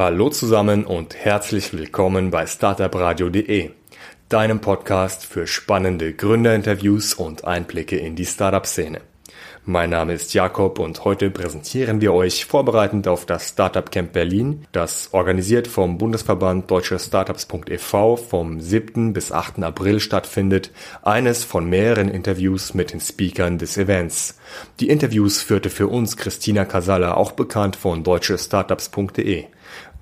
Hallo zusammen und herzlich willkommen bei startupradio.de, deinem Podcast für spannende Gründerinterviews und Einblicke in die Startup-Szene. Mein Name ist Jakob und heute präsentieren wir euch vorbereitend auf das Startup Camp Berlin, das organisiert vom Bundesverband Deutsche Startups.ev vom 7. bis 8. April stattfindet, eines von mehreren Interviews mit den Speakern des Events. Die Interviews führte für uns Christina Casalla, auch bekannt von deutschestartups.de.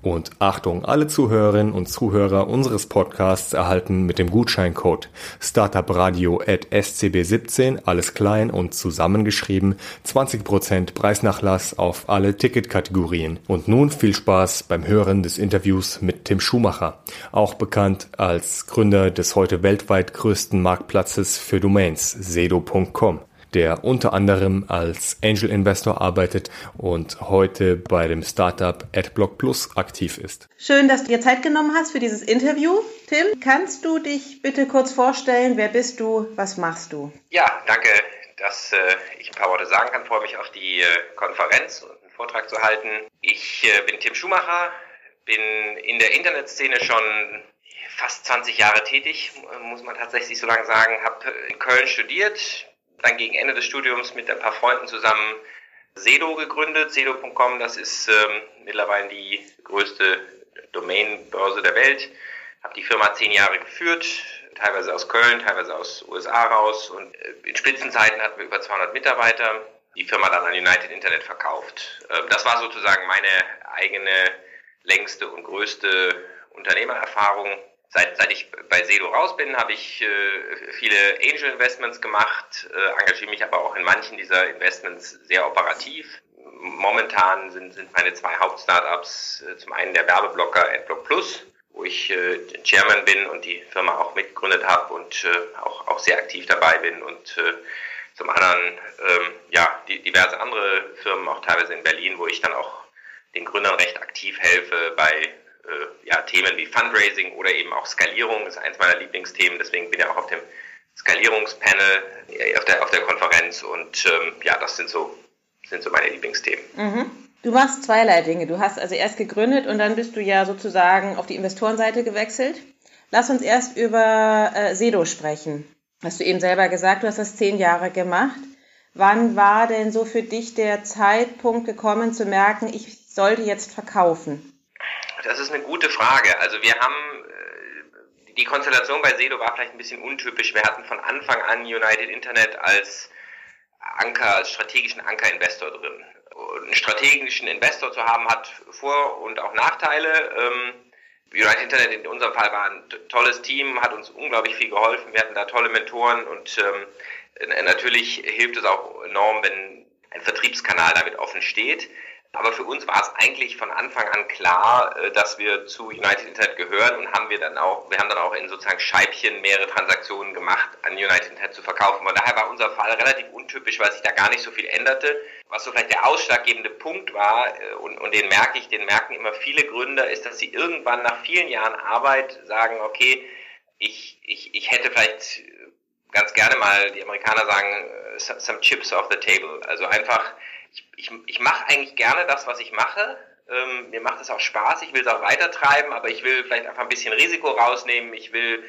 Und Achtung, alle Zuhörerinnen und Zuhörer unseres Podcasts erhalten mit dem Gutscheincode startupradio at scb17, alles klein und zusammengeschrieben, 20% Preisnachlass auf alle Ticketkategorien. Und nun viel Spaß beim Hören des Interviews mit Tim Schumacher, auch bekannt als Gründer des heute weltweit größten Marktplatzes für Domains, sedo.com der unter anderem als Angel Investor arbeitet und heute bei dem Startup AdBlock Plus aktiv ist. Schön, dass du dir Zeit genommen hast für dieses Interview. Tim, kannst du dich bitte kurz vorstellen? Wer bist du? Was machst du? Ja, danke, dass äh, ich ein paar Worte sagen kann. Ich freue mich auf die äh, Konferenz und einen Vortrag zu halten. Ich äh, bin Tim Schumacher, bin in der Internetszene schon fast 20 Jahre tätig, muss man tatsächlich so lange sagen. Habe in Köln studiert, dann gegen Ende des Studiums mit ein paar Freunden zusammen Sedo gegründet. Sedo.com, das ist ähm, mittlerweile die größte Domain-Börse der Welt. Habe die Firma zehn Jahre geführt, teilweise aus Köln, teilweise aus USA raus. Und äh, in Spitzenzeiten hatten wir über 200 Mitarbeiter. Die Firma dann an United Internet verkauft. Ähm, das war sozusagen meine eigene längste und größte Unternehmererfahrung. Seit, seit ich bei Sedo raus bin, habe ich äh, viele Angel Investments gemacht, äh, engagiere mich aber auch in manchen dieser Investments sehr operativ. Momentan sind, sind meine zwei Hauptstartups äh, zum einen der Werbeblocker AdBlock Plus, wo ich äh, Chairman bin und die Firma auch mitgegründet habe und äh, auch, auch sehr aktiv dabei bin und äh, zum anderen ähm, ja die, diverse andere Firmen, auch teilweise in Berlin, wo ich dann auch den Gründern recht aktiv helfe bei ja, Themen wie Fundraising oder eben auch Skalierung ist eins meiner Lieblingsthemen. Deswegen bin ich auch auf dem Skalierungspanel äh, auf der, auf der Konferenz und ähm, ja, das sind so, sind so meine Lieblingsthemen. Mhm. Du machst zweierlei Dinge. Du hast also erst gegründet und dann bist du ja sozusagen auf die Investorenseite gewechselt. Lass uns erst über äh, Sedo sprechen. Hast du eben selber gesagt, du hast das zehn Jahre gemacht. Wann war denn so für dich der Zeitpunkt gekommen zu merken, ich sollte jetzt verkaufen? Das ist eine gute Frage. Also wir haben äh, die Konstellation bei Sedo war vielleicht ein bisschen untypisch. Wir hatten von Anfang an United Internet als Anker, als strategischen Anker-Investor drin. einen strategischen Investor zu haben hat Vor- und auch Nachteile. Ähm, United Internet in unserem Fall war ein tolles Team, hat uns unglaublich viel geholfen. Wir hatten da tolle Mentoren und ähm, natürlich hilft es auch enorm, wenn ein Vertriebskanal damit offen steht. Aber für uns war es eigentlich von Anfang an klar, äh, dass wir zu United Internet gehören und haben wir dann auch, wir haben dann auch in sozusagen Scheibchen mehrere Transaktionen gemacht, an United Internet zu verkaufen. Von daher war unser Fall relativ untypisch, weil sich da gar nicht so viel änderte. Was so vielleicht der ausschlaggebende Punkt war, äh, und, und den merke ich, den merken immer viele Gründer, ist, dass sie irgendwann nach vielen Jahren Arbeit sagen, okay, ich, ich, ich hätte vielleicht ganz gerne mal, die Amerikaner sagen, äh, some chips off the table. Also einfach, ich, ich, ich mache eigentlich gerne das, was ich mache. Ähm, mir macht es auch Spaß, ich will es auch weitertreiben, aber ich will vielleicht einfach ein bisschen Risiko rausnehmen. Ich will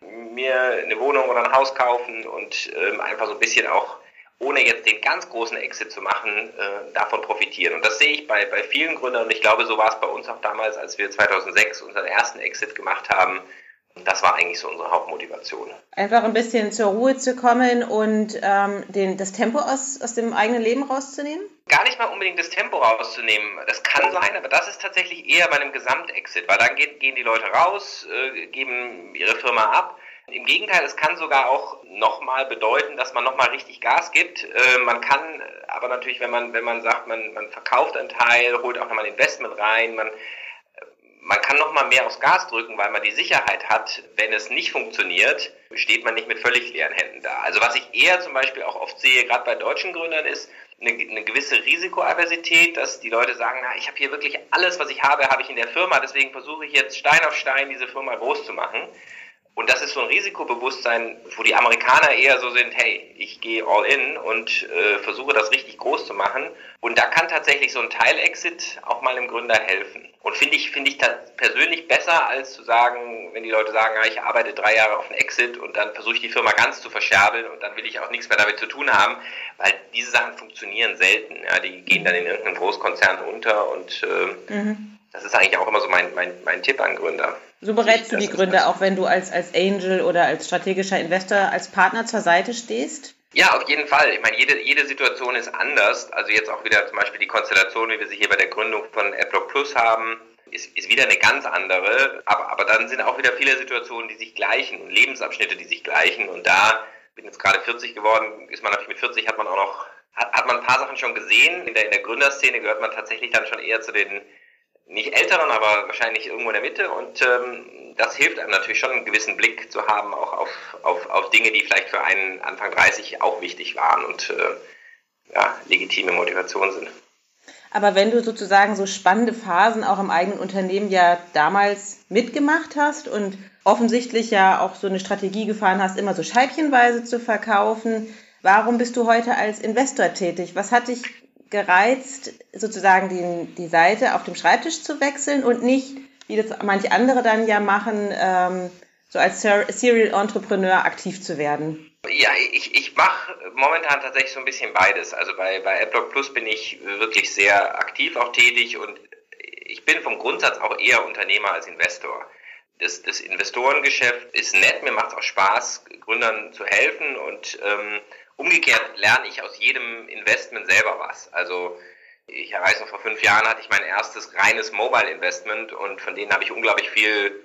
mir eine Wohnung oder ein Haus kaufen und ähm, einfach so ein bisschen auch, ohne jetzt den ganz großen Exit zu machen, äh, davon profitieren. Und das sehe ich bei, bei vielen Gründern und ich glaube, so war es bei uns auch damals, als wir 2006 unseren ersten Exit gemacht haben das war eigentlich so unsere Hauptmotivation. Einfach ein bisschen zur Ruhe zu kommen und ähm, den, das Tempo aus, aus dem eigenen Leben rauszunehmen? Gar nicht mal unbedingt das Tempo rauszunehmen. Das kann sein, aber das ist tatsächlich eher bei einem Gesamtexit, weil dann geht, gehen die Leute raus, äh, geben ihre Firma ab. Im Gegenteil, es kann sogar auch nochmal bedeuten, dass man nochmal richtig Gas gibt. Äh, man kann aber natürlich, wenn man, wenn man sagt, man, man verkauft einen Teil, holt auch nochmal ein Investment rein, man man kann noch mal mehr aufs Gas drücken, weil man die Sicherheit hat, wenn es nicht funktioniert, steht man nicht mit völlig leeren Händen da. Also was ich eher zum Beispiel auch oft sehe, gerade bei deutschen Gründern, ist eine, eine gewisse Risikoaversität, dass die Leute sagen, na, ich habe hier wirklich alles, was ich habe, habe ich in der Firma, deswegen versuche ich jetzt Stein auf Stein diese Firma groß zu machen. Und das ist so ein Risikobewusstsein, wo die Amerikaner eher so sind, hey, ich gehe all in und äh, versuche das richtig groß zu machen. Und da kann tatsächlich so ein Teilexit auch mal dem Gründer helfen. Und finde ich, finde ich persönlich besser, als zu sagen, wenn die Leute sagen, ja, ich arbeite drei Jahre auf einen Exit und dann versuche ich die Firma ganz zu verscherbeln und dann will ich auch nichts mehr damit zu tun haben, weil diese Sachen funktionieren selten. Ja, die gehen dann in irgendeinem Großkonzern unter und äh, mhm. das ist eigentlich auch immer so mein, mein, mein Tipp an Gründer. So berätst du die Gründer auch, wenn du als, als Angel oder als strategischer Investor als Partner zur Seite stehst? Ja, auf jeden Fall. Ich meine, jede, jede Situation ist anders. Also jetzt auch wieder zum Beispiel die Konstellation, wie wir sie hier bei der Gründung von AdBlock Plus haben, ist, ist wieder eine ganz andere. Aber, aber dann sind auch wieder viele Situationen, die sich gleichen und Lebensabschnitte, die sich gleichen. Und da bin jetzt gerade 40 geworden, ist man natürlich mit 40 hat man auch noch, hat, hat man ein paar Sachen schon gesehen. In der, in der Gründerszene gehört man tatsächlich dann schon eher zu den nicht älteren, aber wahrscheinlich irgendwo in der Mitte. Und ähm, das hilft einem natürlich schon, einen gewissen Blick zu haben, auch auf, auf, auf Dinge, die vielleicht für einen Anfang 30 auch wichtig waren und äh, ja, legitime Motivation sind. Aber wenn du sozusagen so spannende Phasen auch im eigenen Unternehmen ja damals mitgemacht hast und offensichtlich ja auch so eine Strategie gefahren hast, immer so scheibchenweise zu verkaufen, warum bist du heute als Investor tätig? Was hat dich gereizt, sozusagen die, die Seite auf dem Schreibtisch zu wechseln und nicht, wie das manche andere dann ja machen, ähm, so als Serial Entrepreneur aktiv zu werden? Ja, ich, ich mache momentan tatsächlich so ein bisschen beides. Also bei, bei AdBlock Plus bin ich wirklich sehr aktiv auch tätig und ich bin vom Grundsatz auch eher Unternehmer als Investor. Das, das Investorengeschäft ist nett, mir macht es auch Spaß, Gründern zu helfen und ähm, Umgekehrt lerne ich aus jedem Investment selber was. Also ich weiß noch, vor fünf Jahren hatte ich mein erstes reines Mobile-Investment und von denen habe ich unglaublich viel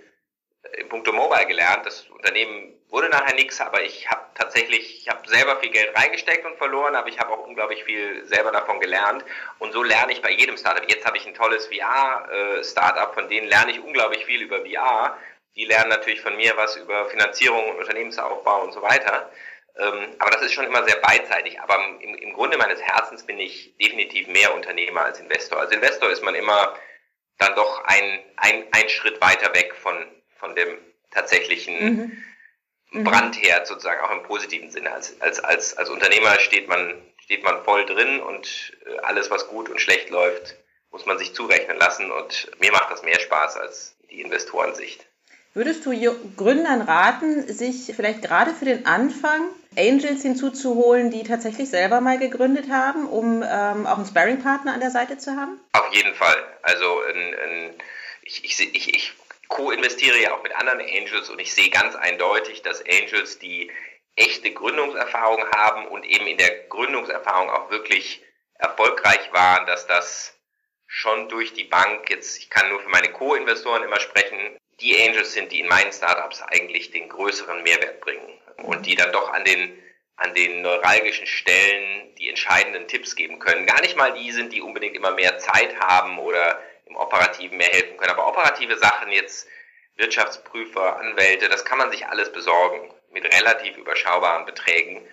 in puncto Mobile gelernt. Das Unternehmen wurde nachher nichts, aber ich habe tatsächlich, ich habe selber viel Geld reingesteckt und verloren, aber ich habe auch unglaublich viel selber davon gelernt. Und so lerne ich bei jedem Startup. Jetzt habe ich ein tolles VR-Startup, von denen lerne ich unglaublich viel über VR. Die lernen natürlich von mir was über Finanzierung und Unternehmensaufbau und so weiter. Ähm, aber das ist schon immer sehr beidseitig. Aber im, im Grunde meines Herzens bin ich definitiv mehr Unternehmer als Investor. Als Investor ist man immer dann doch ein, ein, ein Schritt weiter weg von, von dem tatsächlichen mhm. mhm. Brandherd sozusagen, auch im positiven Sinne. Als, als, als, als Unternehmer steht man, steht man voll drin und äh, alles, was gut und schlecht läuft, muss man sich zurechnen lassen. Und mir macht das mehr Spaß als die Investorensicht. Würdest du Gründern raten, sich vielleicht gerade für den Anfang Angels hinzuzuholen, die tatsächlich selber mal gegründet haben, um ähm, auch einen Sparringpartner an der Seite zu haben? Auf jeden Fall. Also ein, ein, ich, ich, ich, ich co-investiere ja auch mit anderen Angels und ich sehe ganz eindeutig, dass Angels, die echte Gründungserfahrung haben und eben in der Gründungserfahrung auch wirklich erfolgreich waren, dass das schon durch die Bank, jetzt ich kann nur für meine Co-Investoren immer sprechen, die Angels sind, die in meinen Startups eigentlich den größeren Mehrwert bringen und die dann doch an den an den neuralgischen Stellen die entscheidenden Tipps geben können. Gar nicht mal die sind, die unbedingt immer mehr Zeit haben oder im Operativen mehr helfen können. Aber operative Sachen jetzt, Wirtschaftsprüfer, Anwälte, das kann man sich alles besorgen mit relativ überschaubaren Beträgen.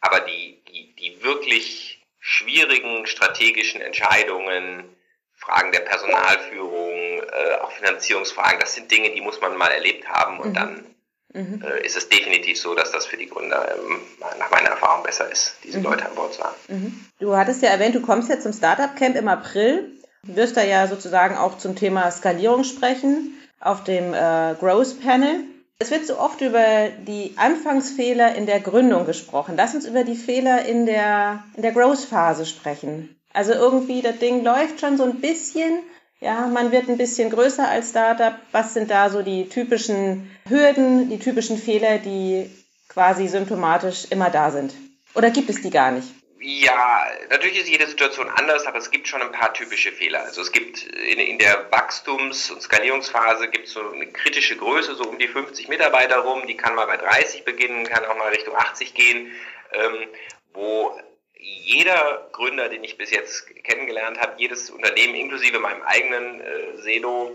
Aber die, die, die wirklich schwierigen strategischen Entscheidungen, Fragen der Personalführung, äh, auch Finanzierungsfragen, das sind Dinge, die muss man mal erlebt haben und mhm. dann mhm. Äh, ist es definitiv so, dass das für die Gründer ähm, nach meiner Erfahrung besser ist, diese mhm. Leute an Bord zu haben. Mhm. Du hattest ja erwähnt, du kommst jetzt zum Startup Camp im April, du wirst da ja sozusagen auch zum Thema Skalierung sprechen auf dem äh, Growth Panel. Es wird so oft über die Anfangsfehler in der Gründung gesprochen. Lass uns über die Fehler in der, in der Growth-Phase sprechen. Also irgendwie, das Ding läuft schon so ein bisschen, ja, man wird ein bisschen größer als Startup. Was sind da so die typischen Hürden, die typischen Fehler, die quasi symptomatisch immer da sind? Oder gibt es die gar nicht? Ja, natürlich ist jede Situation anders, aber es gibt schon ein paar typische Fehler. Also es gibt in, in der Wachstums- und Skalierungsphase gibt es so eine kritische Größe, so um die 50 Mitarbeiter rum, die kann mal bei 30 beginnen, kann auch mal Richtung 80 gehen, ähm, wo jeder Gründer, den ich bis jetzt kennengelernt habe, jedes Unternehmen inklusive meinem eigenen äh, Sedo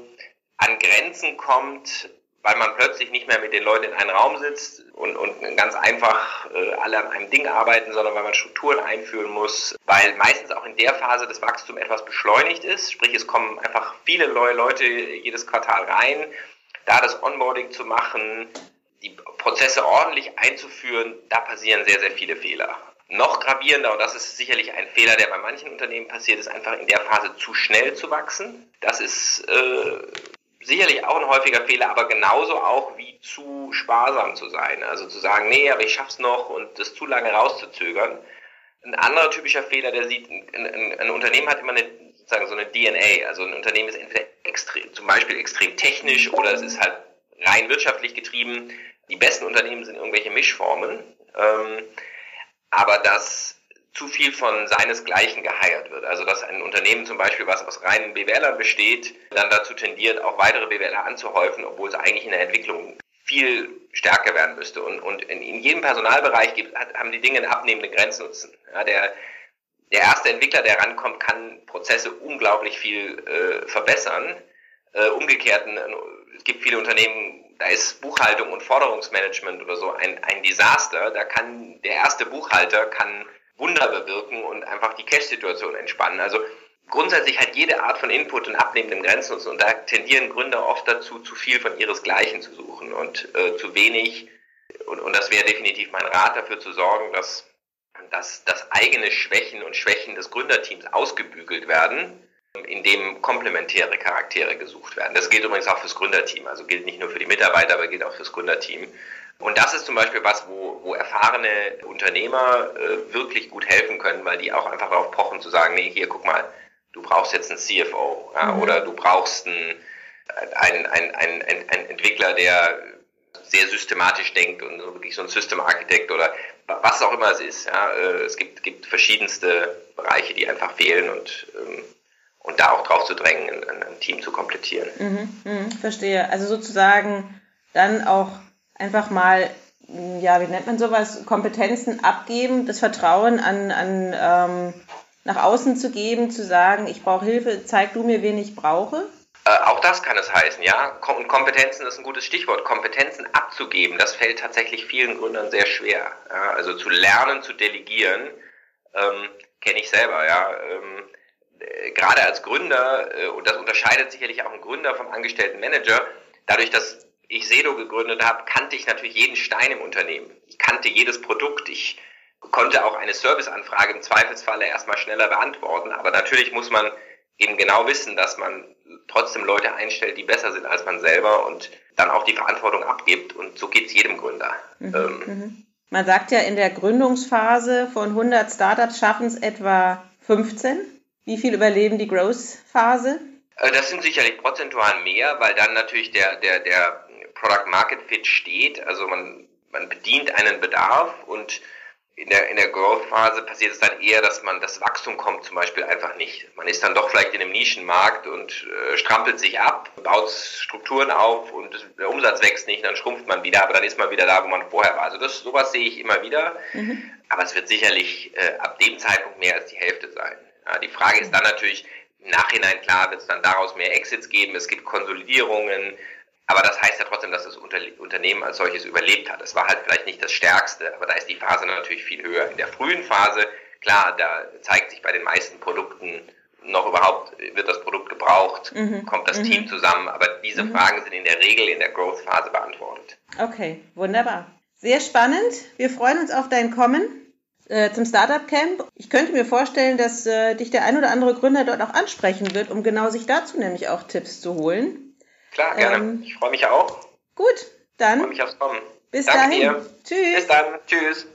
an Grenzen kommt, weil man plötzlich nicht mehr mit den Leuten in einem Raum sitzt und, und ganz einfach äh, alle an einem Ding arbeiten, sondern weil man Strukturen einführen muss, weil meistens auch in der Phase das Wachstum etwas beschleunigt ist, sprich es kommen einfach viele neue Leute jedes Quartal rein, da das Onboarding zu machen, die Prozesse ordentlich einzuführen, da passieren sehr, sehr viele Fehler. Noch gravierender, und das ist sicherlich ein Fehler, der bei manchen Unternehmen passiert, ist einfach in der Phase zu schnell zu wachsen. Das ist äh, sicherlich auch ein häufiger Fehler, aber genauso auch wie zu sparsam zu sein. Also zu sagen, nee, aber ich schaff's noch und das zu lange rauszuzögern. Ein anderer typischer Fehler, der sieht, ein, ein, ein Unternehmen hat immer eine, sozusagen so eine DNA. Also ein Unternehmen ist entweder extrem, zum Beispiel extrem technisch oder es ist halt rein wirtschaftlich getrieben. Die besten Unternehmen sind irgendwelche Mischformen. Ähm, aber dass zu viel von seinesgleichen geheiert wird. Also dass ein Unternehmen zum Beispiel, was aus reinen BWLern besteht, dann dazu tendiert, auch weitere BWLer anzuhäufen, obwohl es eigentlich in der Entwicklung viel stärker werden müsste. Und, und in, in jedem Personalbereich gibt, hat, haben die Dinge einen abnehmenden Grenznutzen. Ja, der, der erste Entwickler, der rankommt, kann Prozesse unglaublich viel äh, verbessern. Äh, umgekehrt, es gibt viele Unternehmen, da ist Buchhaltung und Forderungsmanagement oder so ein, ein Desaster. Da kann der erste Buchhalter kann Wunder bewirken und einfach die Cash-Situation entspannen. Also grundsätzlich hat jede Art von Input einen abnehmenden Grenznutzen und da tendieren Gründer oft dazu, zu viel von ihresgleichen zu suchen und äh, zu wenig. Und, und das wäre definitiv mein Rat dafür zu sorgen, dass, dass, dass eigene Schwächen und Schwächen des Gründerteams ausgebügelt werden in dem komplementäre Charaktere gesucht werden. Das gilt übrigens auch fürs Gründerteam, also gilt nicht nur für die Mitarbeiter, aber gilt auch fürs Gründerteam. Und das ist zum Beispiel was, wo, wo erfahrene Unternehmer äh, wirklich gut helfen können, weil die auch einfach darauf pochen zu sagen, nee, hier, guck mal, du brauchst jetzt einen CFO ja, mhm. oder du brauchst einen, einen, einen, einen, einen Entwickler, der sehr systematisch denkt und wirklich so ein System Architect oder was auch immer es ist. Ja. Äh, es gibt, gibt verschiedenste Bereiche, die einfach fehlen und ähm, und da auch drauf zu drängen, ein, ein Team zu komplettieren. Mhm, mh, verstehe. Also sozusagen dann auch einfach mal, ja, wie nennt man sowas, Kompetenzen abgeben, das Vertrauen an, an ähm, nach außen zu geben, zu sagen, ich brauche Hilfe, zeig du mir, wen ich brauche? Äh, auch das kann es heißen, ja. Und Kompetenzen ist ein gutes Stichwort. Kompetenzen abzugeben, das fällt tatsächlich vielen Gründern sehr schwer. Ja? Also zu lernen, zu delegieren, ähm, kenne ich selber, ja. Ähm, äh, gerade als Gründer, äh, und das unterscheidet sicherlich auch ein Gründer vom angestellten Manager, dadurch, dass ich Sedo gegründet habe, kannte ich natürlich jeden Stein im Unternehmen. Ich kannte jedes Produkt. Ich konnte auch eine Serviceanfrage im Zweifelsfalle erstmal schneller beantworten. Aber natürlich muss man eben genau wissen, dass man trotzdem Leute einstellt, die besser sind als man selber und dann auch die Verantwortung abgibt. Und so geht es jedem Gründer. Mhm, ähm, mhm. Man sagt ja, in der Gründungsphase von 100 Startups schaffen es etwa 15. Wie viel überleben die Growth-Phase? Äh, das sind sicherlich prozentual mehr, weil dann natürlich der, der, der Product Market Fit steht. Also man, man bedient einen Bedarf und in der, in der Growth-Phase passiert es dann eher, dass man das Wachstum kommt zum Beispiel einfach nicht. Man ist dann doch vielleicht in einem Nischenmarkt und äh, strampelt sich ab, baut Strukturen auf und der Umsatz wächst nicht, dann schrumpft man wieder, aber dann ist man wieder da, wo man vorher war. Also das, sowas sehe ich immer wieder. Mhm. Aber es wird sicherlich äh, ab dem Zeitpunkt mehr als die Hälfte sein. Ja, die Frage ist dann natürlich, im Nachhinein klar wird es dann daraus mehr Exits geben, es gibt Konsolidierungen, aber das heißt ja trotzdem, dass das Unternehmen als solches überlebt hat. Es war halt vielleicht nicht das Stärkste, aber da ist die Phase natürlich viel höher. In der frühen Phase, klar, da zeigt sich bei den meisten Produkten noch überhaupt, wird das Produkt gebraucht, mhm. kommt das mhm. Team zusammen, aber diese mhm. Fragen sind in der Regel in der Growth-Phase beantwortet. Okay, wunderbar. Sehr spannend. Wir freuen uns auf dein Kommen äh, zum Startup Camp. Ich könnte mir vorstellen, dass äh, dich der ein oder andere Gründer dort auch ansprechen wird, um genau sich dazu nämlich auch Tipps zu holen. Klar, gerne. Ähm, ich freue mich auch. Gut, dann. Ich freue mich aufs Kommen. Bis Danke dahin. Dir. Tschüss. Bis dann. Tschüss.